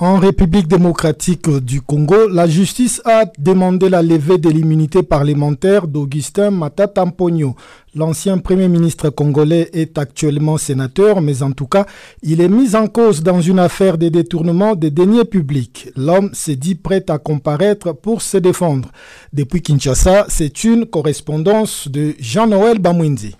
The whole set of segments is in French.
En République démocratique du Congo, la justice a demandé la levée de l'immunité parlementaire d'Augustin Matata L'ancien premier ministre congolais est actuellement sénateur, mais en tout cas, il est mis en cause dans une affaire de détournement des deniers publics. L'homme s'est dit prêt à comparaître pour se défendre. Depuis Kinshasa, c'est une correspondance de Jean-Noël Bamwinzi.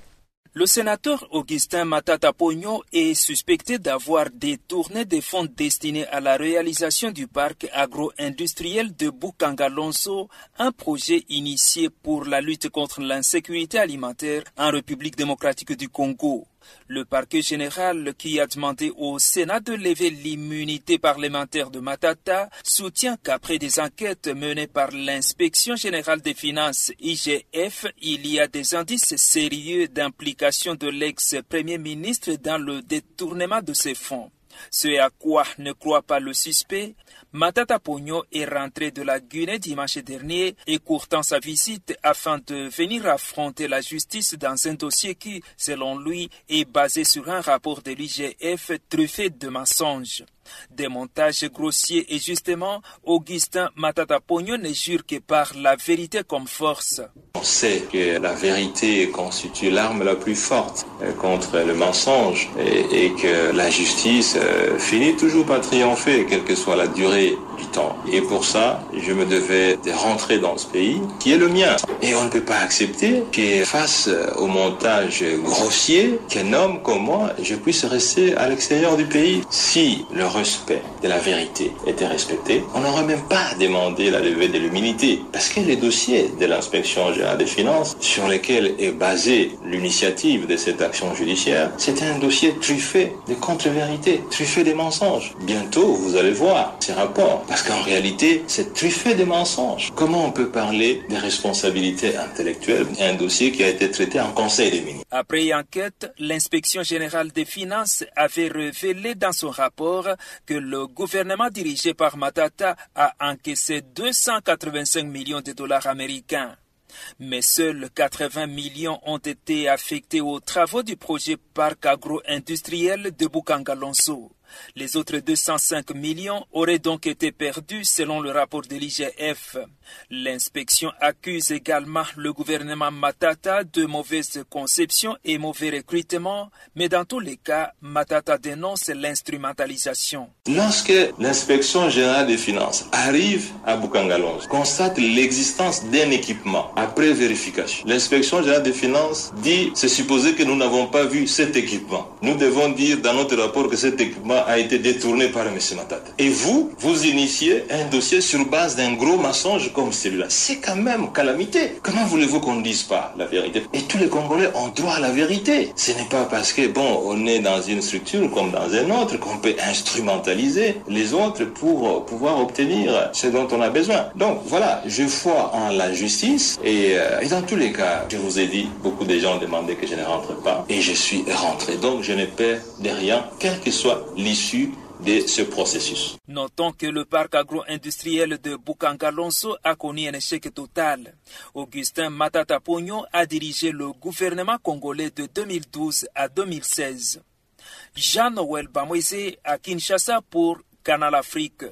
Le sénateur Augustin Matata Pogno est suspecté d'avoir détourné des fonds destinés à la réalisation du parc agro-industriel de Bukangalonso, un projet initié pour la lutte contre l'insécurité alimentaire en République démocratique du Congo. Le parquet général, qui a demandé au Sénat de lever l'immunité parlementaire de Matata, soutient qu'après des enquêtes menées par l'inspection générale des finances IGF, il y a des indices sérieux d'implication de l'ex-premier ministre dans le détournement de ces fonds. Ce à quoi ne croit pas le suspect, Matata Pogno est rentré de la Guinée dimanche dernier, écourtant sa visite afin de venir affronter la justice dans un dossier qui, selon lui, est basé sur un rapport de l'IGF truffé de mensonges. Des montages grossiers et justement, Augustin Matata Pogno ne jure que par la vérité comme force. On sait que la vérité constitue l'arme la plus forte euh, contre le mensonge et, que la justice euh, finit toujours par triompher, quelle que soit la durée Et pour ça, je me devais de rentrer dans ce pays qui est le mien. Et on ne peut pas accepter que face au montage grossier, qu'un homme comme moi, je puisse rester à l'extérieur du pays. Si le respect de la vérité était respecté, on n'aurait même pas demandé la levée de l'immunité. Parce que les dossiers de l'inspection générale des finances, sur lesquels est basée l'initiative de cette action judiciaire, c'est un dossier truffé de contre-vérités, truffé des mensonges. Bientôt, vous allez voir ces rapports parce qu'en réalité, c'est truffé de mensonges. Comment on peut parler des responsabilités intellectuelles d'un dossier qui a été traité en Conseil des ministres? Après enquête, l'inspection générale des finances avait révélé dans son rapport que le gouvernement dirigé par Matata a encaissé 285 millions de dollars américains mais seuls 80 millions ont été affectés aux travaux du projet parc agro-industriel de Bukangalonso. Les autres 205 millions auraient donc été perdus selon le rapport de l'IGF. L'inspection accuse également le gouvernement Matata de mauvaise conception et mauvais recrutement, mais dans tous les cas, Matata dénonce l'instrumentalisation. Lorsque l'inspection générale des finances arrive à Bukangalonge, constate l'existence d'un équipement après vérification, l'inspection générale des finances dit c'est supposé que nous n'avons pas vu cet équipement. Nous devons dire dans notre rapport que cet équipement a été détourné par M. Matata. Et vous, vous initiez un dossier sur base d'un gros mensonge comme celui-là. C'est quand même calamité. Comment voulez-vous qu'on ne dise pas la vérité? Et tous les Congolais ont droit à la vérité. Ce n'est pas parce que, bon, on est dans une structure comme dans un autre qu'on peut instrumentaliser les autres pour pouvoir obtenir ce dont on a besoin. Donc voilà, je crois en la justice et, euh, et dans tous les cas, je vous ai dit, beaucoup de gens demandaient que je ne rentre pas et je suis rentré. Donc je ne perds de rien, quel que soit Notons que le parc agro-industriel de Bukangalonso a connu un échec total. Augustin Matata Pogno a dirigé le gouvernement congolais de 2012 à 2016. Jean-Noël Bamoise à Kinshasa pour Canal Afrique.